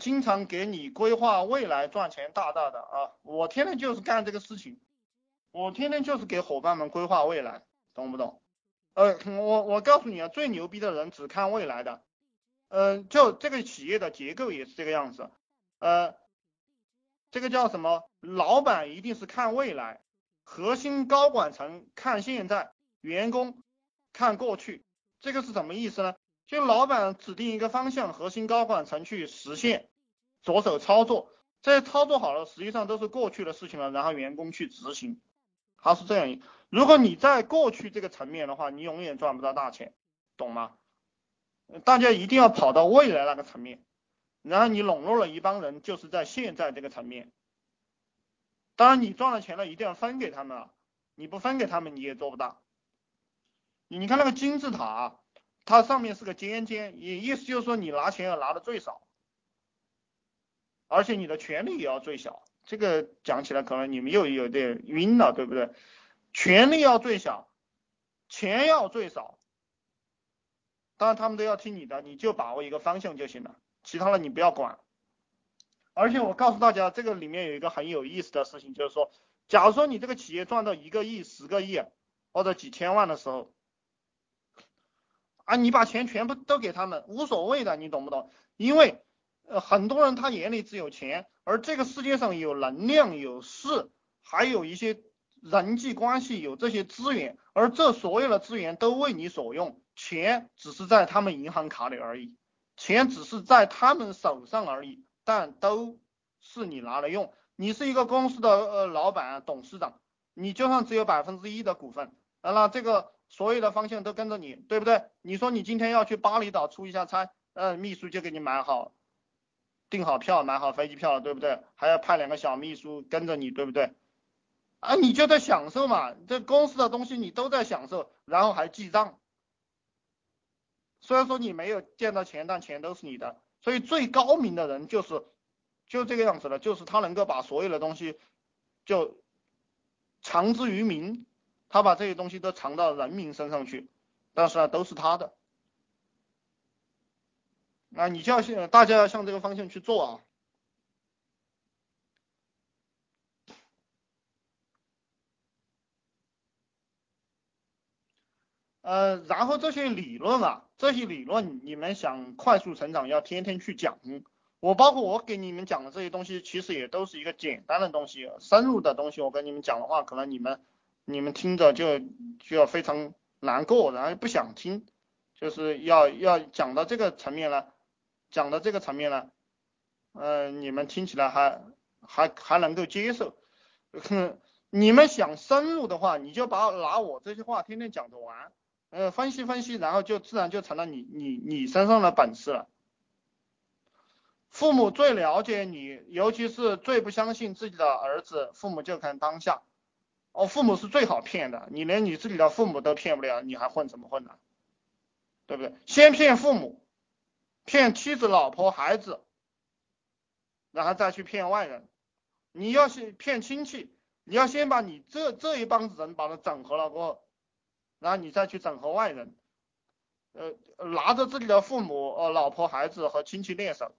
经常给你规划未来赚钱大大的啊，我天天就是干这个事情，我天天就是给伙伴们规划未来，懂不懂？呃，我我告诉你啊，最牛逼的人只看未来的，嗯，就这个企业的结构也是这个样子，呃，这个叫什么？老板一定是看未来，核心高管层看现在，员工看过去，这个是什么意思呢？就老板指定一个方向，核心高管层去实现，着手操作，这些操作好了，实际上都是过去的事情了，然后员工去执行，他是这样。如果你在过去这个层面的话，你永远赚不到大钱，懂吗？大家一定要跑到未来那个层面，然后你笼络了一帮人，就是在现在这个层面。当然，你赚了钱了，一定要分给他们啊！你不分给他们，你也做不大。你看那个金字塔，它上面是个尖尖，也意思就是说你拿钱要拿的最少，而且你的权利也要最小。这个讲起来可能你们又有点晕了，对不对？权力要最小，钱要最少，当然他们都要听你的，你就把握一个方向就行了，其他的你不要管。而且我告诉大家，这个里面有一个很有意思的事情，就是说，假如说你这个企业赚到一个亿、十个亿或者几千万的时候，啊，你把钱全部都给他们，无所谓的，你懂不懂？因为呃，很多人他眼里只有钱，而这个世界上有能量、有势，还有一些。人际关系有这些资源，而这所有的资源都为你所用，钱只是在他们银行卡里而已，钱只是在他们手上而已，但都是你拿来用。你是一个公司的呃老板、董事长，你就算只有百分之一的股份，那这个所有的方向都跟着你，对不对？你说你今天要去巴厘岛出一下差，呃，秘书就给你买好，订好票，买好飞机票了，对不对？还要派两个小秘书跟着你，对不对？啊，你就在享受嘛，这公司的东西你都在享受，然后还记账。虽然说你没有见到钱，但钱都是你的。所以最高明的人就是就这个样子的，就是他能够把所有的东西就藏之于民，他把这些东西都藏到人民身上去，但是呢都是他的。那你就要向大家要向这个方向去做啊。呃，然后这些理论啊，这些理论你们想快速成长，要天天去讲。我包括我给你们讲的这些东西，其实也都是一个简单的东西，深入的东西，我跟你们讲的话，可能你们你们听着就就要非常难过，然后不想听，就是要要讲到这个层面了，讲到这个层面呢，呃，你们听起来还还还能够接受。你们想深入的话，你就把拿我这些话天天讲着玩。呃，分析分析，然后就自然就成了你你你身上的本事了。父母最了解你，尤其是最不相信自己的儿子，父母就看当下。哦，父母是最好骗的，你连你自己的父母都骗不了，你还混怎么混呢？对不对？先骗父母，骗妻子、老婆、孩子，然后再去骗外人。你要是骗亲戚，你要先把你这这一帮子人把它整合了过后。然后你再去整合外人，呃，拿着自己的父母、呃老婆、孩子和亲戚练手，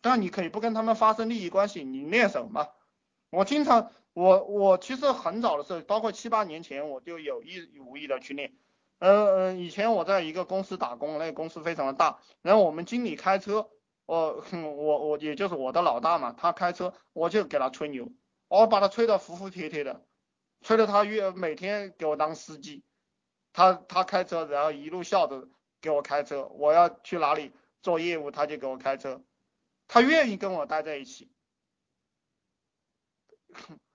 但你可以不跟他们发生利益关系，你练手嘛。我经常，我我其实很早的时候，包括七八年前，我就有意无意的去练。呃嗯，以前我在一个公司打工，那个公司非常的大，然后我们经理开车，我我我也就是我的老大嘛，他开车，我就给他吹牛，我把他吹得服服帖帖的。吹得他越每天给我当司机，他他开车，然后一路笑着给我开车。我要去哪里做业务，他就给我开车。他愿意跟我待在一起。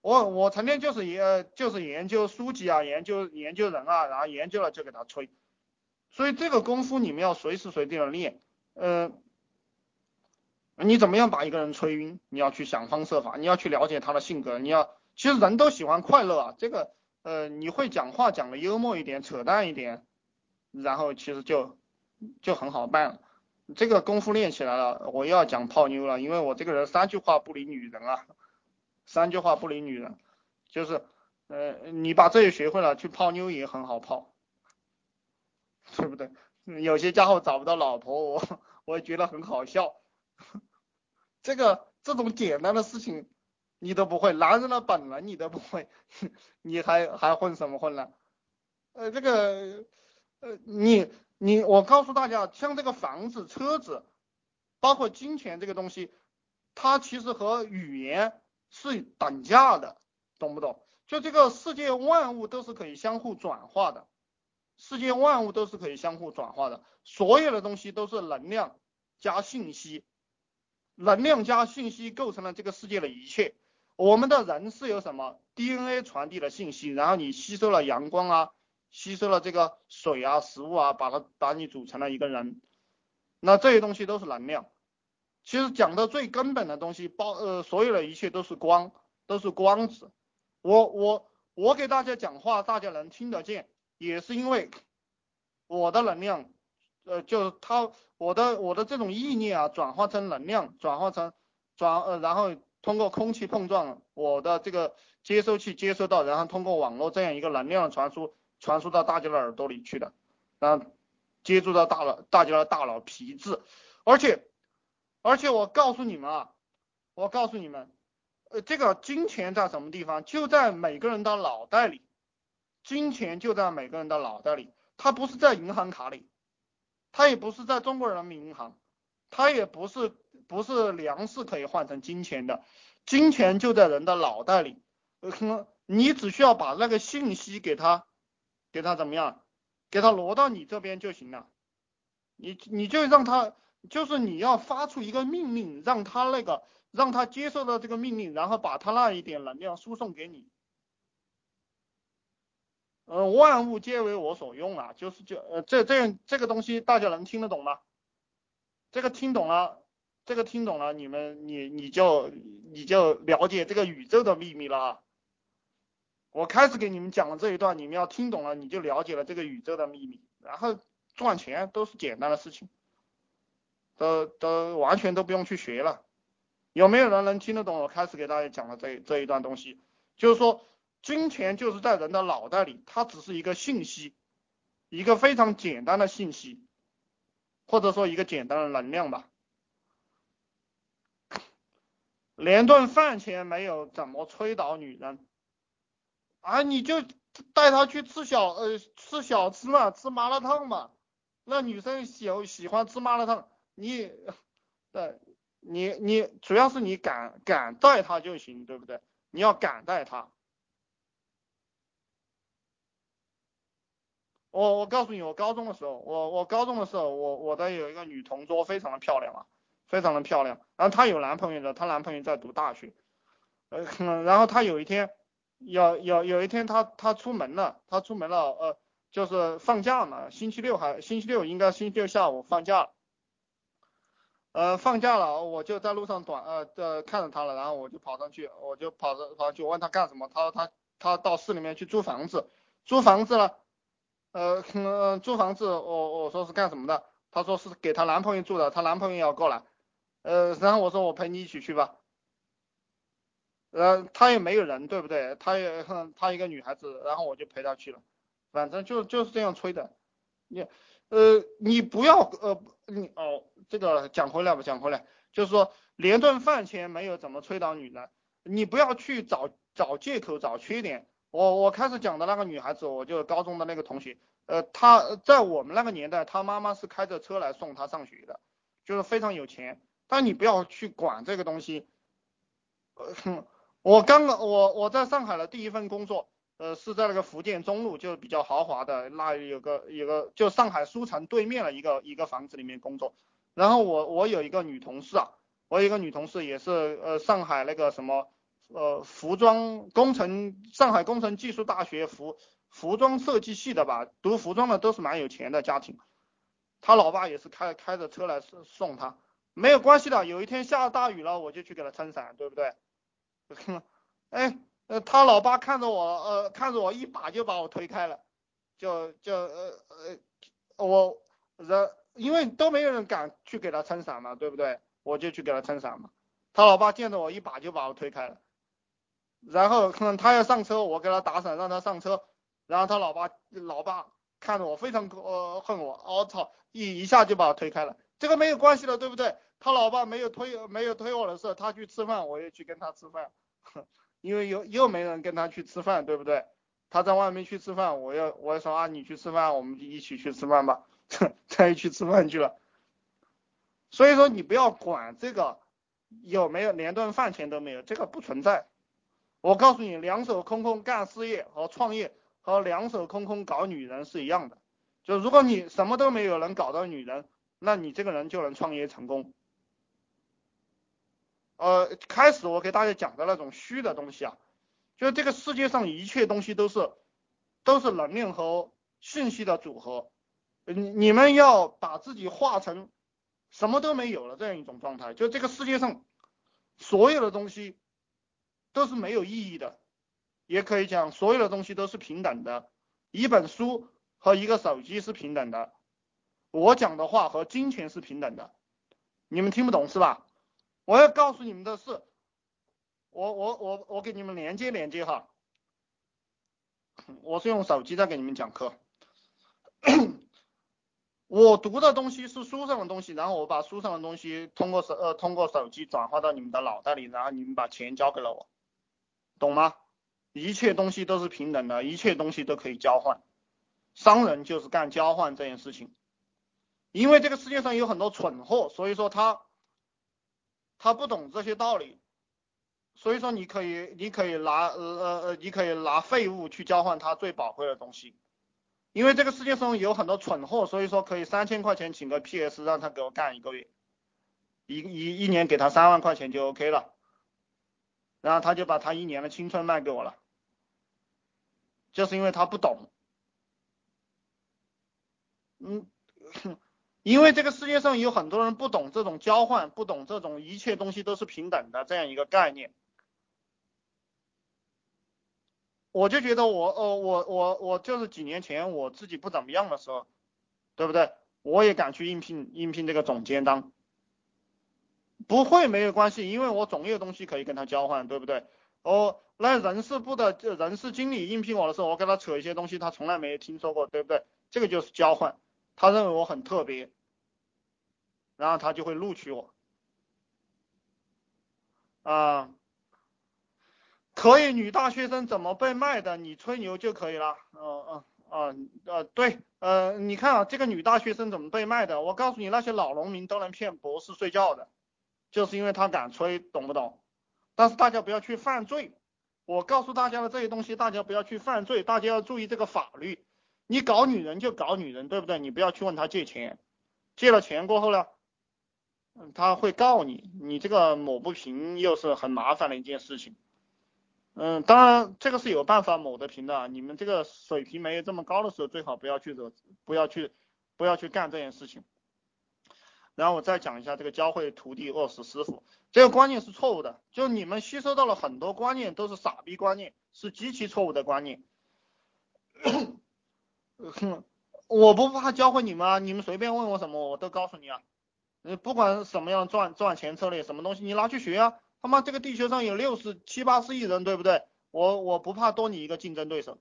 我我成天就是研就是研究书籍啊，研究研究人啊，然后研究了就给他吹。所以这个功夫你们要随时随地的练。嗯，你怎么样把一个人吹晕？你要去想方设法，你要去了解他的性格，你要。其实人都喜欢快乐啊，这个呃你会讲话讲的幽默一点，扯淡一点，然后其实就就很好办了。这个功夫练起来了，我又要讲泡妞了，因为我这个人三句话不离女人啊，三句话不离女人，就是呃你把这些学会了，去泡妞也很好泡，对不对？有些家伙找不到老婆，我我也觉得很好笑。这个这种简单的事情你都不会，男人的本能你都不会，你还还混什么混呢？呃，这个呃，你你我告诉大家，像这个房子、车子，包括金钱这个东西，它其实和语言是等价的，懂不懂？就这个世界万物都是可以相互转化的，世界万物都是可以相互转化的，所有的东西都是能量加信息。能量加信息构成了这个世界的一切。我们的人是由什么 DNA 传递的信息，然后你吸收了阳光啊，吸收了这个水啊，食物啊，把它把你组成了一个人。那这些东西都是能量。其实讲的最根本的东西，包呃所有的一切都是光，都是光子。我我我给大家讲话，大家能听得见，也是因为我的能量。呃，就是它，我的我的这种意念啊，转化成能量，转化成转呃，然后通过空气碰撞，我的这个接收器接收到，然后通过网络这样一个能量传输，传输到大家的耳朵里去的，然后接触到大脑，大家的大脑皮质，而且而且我告诉你们啊，我告诉你们，呃，这个金钱在什么地方？就在每个人的脑袋里，金钱就在每个人的脑袋里，它不是在银行卡里。它也不是在中国人民银行，它也不是不是粮食可以换成金钱的，金钱就在人的脑袋里，呃，你只需要把那个信息给他，给他怎么样，给他挪到你这边就行了，你你就让他，就是你要发出一个命令，让他那个让他接受到这个命令，然后把他那一点能量输送给你。呃，万物皆为我所用啊，就是就呃这这样这个东西大家能听得懂吗？这个听懂了，这个听懂了，你们你你就你就了解这个宇宙的秘密了啊。我开始给你们讲了这一段，你们要听懂了，你就了解了这个宇宙的秘密，然后赚钱都是简单的事情，都都完全都不用去学了。有没有人能听得懂我开始给大家讲的这这一段东西？就是说。金钱就是在人的脑袋里，它只是一个信息，一个非常简单的信息，或者说一个简单的能量吧。连顿饭钱没有，怎么催倒女人？啊，你就带她去吃小呃吃小吃嘛，吃麻辣烫嘛。那女生喜喜欢吃麻辣烫，你，对，你你主要是你敢敢带她就行，对不对？你要敢带她。我我告诉你，我高中的时候，我我高中的时候，我我的有一个女同桌，非常的漂亮啊，非常的漂亮。然后她有男朋友的，她男朋友在读大学。呃，然后她有一天，有有有一天，她她出门了，她出门了，呃，就是放假嘛，星期六还星期六应该星期六下午放假。呃，放假了，我就在路上短呃呃看着她了，然后我就跑上去，我就跑着跑上去问她干什么，她说她她到市里面去租房子，租房子了。呃，嗯，租房子，我我说是干什么的？她说是给她男朋友住的，她男朋友要过来。呃，然后我说我陪你一起去吧。呃，她也没有人，对不对？她也，她一个女孩子，然后我就陪她去了。反正就就是这样吹的。你，呃，你不要，呃，你哦，这个讲回来吧，讲回来，就是说连顿饭钱没有，怎么催到女人？你不要去找找借口，找缺点。我我开始讲的那个女孩子，我就高中的那个同学，呃，她在我们那个年代，她妈妈是开着车来送她上学的，就是非常有钱。但你不要去管这个东西。呃，我刚刚我我在上海的第一份工作，呃，是在那个福建中路，就是比较豪华的，那有个有个就上海书城对面的一个一个房子里面工作。然后我我有一个女同事啊，我有一个女同事也是呃上海那个什么。呃，服装工程，上海工程技术大学服服装设计系的吧，读服装的都是蛮有钱的家庭。他老爸也是开开着车来送送他，没有关系的。有一天下大雨了，我就去给他撑伞，对不对？哎，呃，他老爸看着我，呃，看着我一把就把我推开了，就就呃呃，我人因为都没有人敢去给他撑伞嘛，对不对？我就去给他撑伞嘛。他老爸见着我一把就把我推开了。然后可能他要上车，我给他打伞让他上车，然后他老爸老爸看着我非常呃恨我，我操一一下就把我推开了，这个没有关系的，对不对？他老爸没有推没有推我的事，他去吃饭，我也去跟他吃饭，因为又又没人跟他去吃饭，对不对？他在外面去吃饭，我要我要说啊，你去吃饭，我们就一起去吃饭吧，他也去吃饭去了。所以说你不要管这个有没有连顿饭钱都没有，这个不存在。我告诉你，两手空空干事业和创业和两手空空搞女人是一样的。就如果你什么都没有能搞到女人，那你这个人就能创业成功。呃，开始我给大家讲的那种虚的东西啊。就是这个世界上一切东西都是都是能量和信息的组合，你你们要把自己化成什么都没有了这样一种状态，就这个世界上所有的东西都是没有意义的，也可以讲所有的东西都是平等的，一本书和一个手机是平等的，我讲的话和金钱是平等的，你们听不懂是吧？我要告诉你们的是。我我我我给你们连接连接哈，我是用手机在给你们讲课，我读的东西是书上的东西，然后我把书上的东西通过手呃通过手机转化到你们的脑袋里，然后你们把钱交给了我，懂吗？一切东西都是平等的，一切东西都可以交换，商人就是干交换这件事情，因为这个世界上有很多蠢货，所以说他他不懂这些道理。所以说你可以，你可以拿呃呃呃，你可以拿废物去交换他最宝贵的东西，因为这个世界上有很多蠢货，所以说可以三千块钱请个 PS 让他给我干一个月，一一一年给他三万块钱就 OK 了，然后他就把他一年的青春卖给我了，就是因为他不懂，嗯。因为这个世界上有很多人不懂这种交换，不懂这种一切东西都是平等的这样一个概念，我就觉得我呃我我我就是几年前我自己不怎么样的时候，对不对？我也敢去应聘应聘这个总监当，不会没有关系，因为我总有东西可以跟他交换，对不对？哦，那人事部的人事经理应聘我的时候，我跟他扯一些东西，他从来没有听说过，对不对？这个就是交换。他认为我很特别，然后他就会录取我。啊，可以，女大学生怎么被卖的？你吹牛就可以了。嗯嗯嗯呃对，呃你看啊，这个女大学生怎么被卖的？我告诉你，那些老农民都能骗博士睡觉的，就是因为他敢吹，懂不懂？但是大家不要去犯罪。我告诉大家的这些东西，大家不要去犯罪，大家要注意这个法律。你搞女人就搞女人，对不对？你不要去问他借钱，借了钱过后呢，嗯，他会告你，你这个抹不平又是很麻烦的一件事情。嗯，当然这个是有办法抹得平的，你们这个水平没有这么高的时候，最好不要去惹，不要去，不要去干这件事情。然后我再讲一下这个教会徒弟饿死师傅，这个观念是错误的，就你们吸收到了很多观念都是傻逼观念，是极其错误的观念。哼，我不怕教会你们啊，你们随便问我什么，我都告诉你啊。你不管什么样赚赚钱策略，什么东西你拿去学啊。他妈这个地球上有六十七八十亿人，对不对？我我不怕多你一个竞争对手，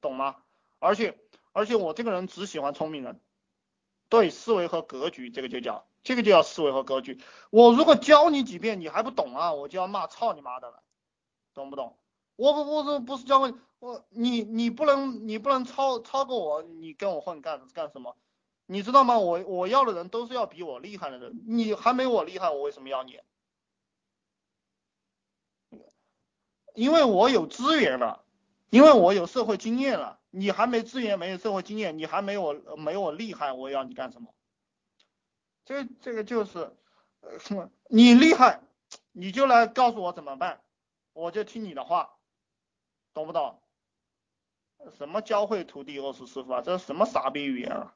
懂吗？而且而且我这个人只喜欢聪明人，对思维和格局，这个就叫这个就叫思维和格局。我如果教你几遍你还不懂啊，我就要骂操你妈的了，懂不懂？我不我是不是教会我你你不能你不能超超过我，你跟我混干干什么？你知道吗？我我要的人都是要比我厉害的人，你还没我厉害，我为什么要你？因为我有资源了，因为我有社会经验了，你还没资源，没有社会经验，你还没我没我厉害，我要你干什么？这这个就是什么？你厉害，你就来告诉我怎么办，我就听你的话。懂不懂？什么教会徒弟饿死师傅啊？这是什么傻逼语言啊？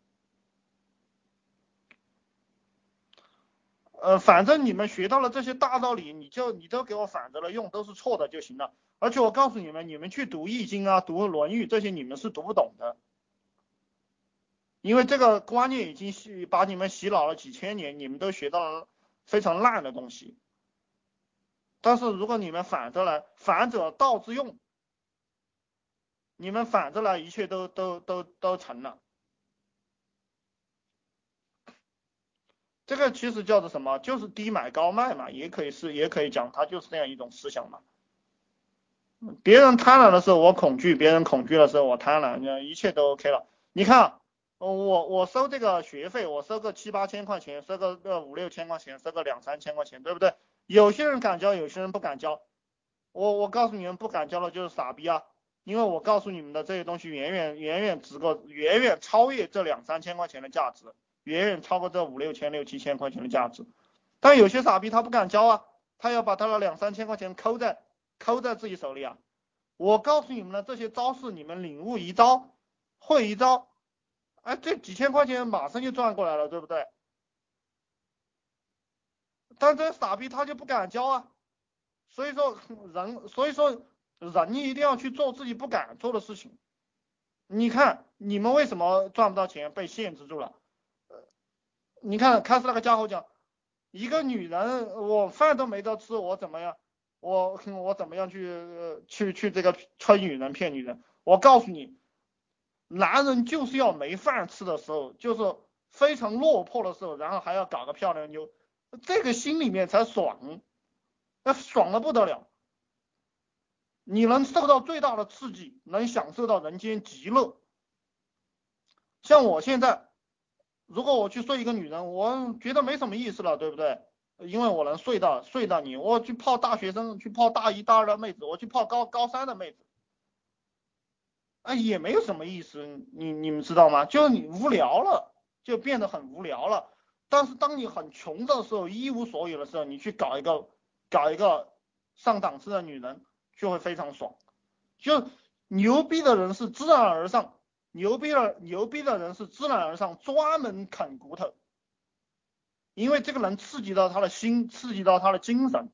呃，反正你们学到了这些大道理，你就你都给我反着了用，都是错的就行了。而且我告诉你们，你们去读易经啊，读论语这些，你们是读不懂的，因为这个观念已经洗把你们洗脑了几千年，你们都学到了非常烂的东西。但是如果你们反着来，反者道之用。你们反着来，一切都都都都成了。这个其实叫做什么？就是低买高卖嘛，也可以是，也可以讲，它就是这样一种思想嘛。别人贪婪的时候我恐惧，别人恐惧的时候我贪婪，一切都 OK 了。你看，我我收这个学费，我收个七八千块钱，收个个五六千块钱，收个两三千块钱，对不对？有些人敢交，有些人不敢交。我我告诉你们，不敢交的就是傻逼啊！因为我告诉你们的这些东西远远远远值个远远超越这两三千块钱的价值，远远超过这五六千六七千块钱的价值。但有些傻逼他不敢交啊，他要把他的两三千块钱扣在扣在自己手里啊。我告诉你们的这些招式，你们领悟一招，会一招，哎，这几千块钱马上就赚过来了，对不对？但这傻逼他就不敢交啊，所以说人，所以说人一定要去做自己不敢做的事情。你看你们为什么赚不到钱，被限制住了？你看开始那个家伙讲，一个女人我饭都没得吃，我怎么样？我我怎么样去去去这个吹女人骗女人？我告诉你，男人就是要没饭吃的时候，就是非常落魄的时候，然后还要搞个漂亮妞，这个心里面才爽，那爽的不得了。你能受到最大的刺激，能享受到人间极乐。像我现在，如果我去睡一个女人，我觉得没什么意思了，对不对？因为我能睡到睡到你，我去泡大学生，去泡大一大二的妹子，我去泡高高三的妹子，啊也没有什么意思，你你们知道吗？就你无聊了，就变得很无聊了。但是当你很穷的时候，一无所有的时候，你去搞一个搞一个上档次的女人，就会非常爽。就牛逼的人是自然而上，牛逼的牛逼的人是自然而上，专门啃骨头。因为这个能刺激到他的心，刺激到他的精神，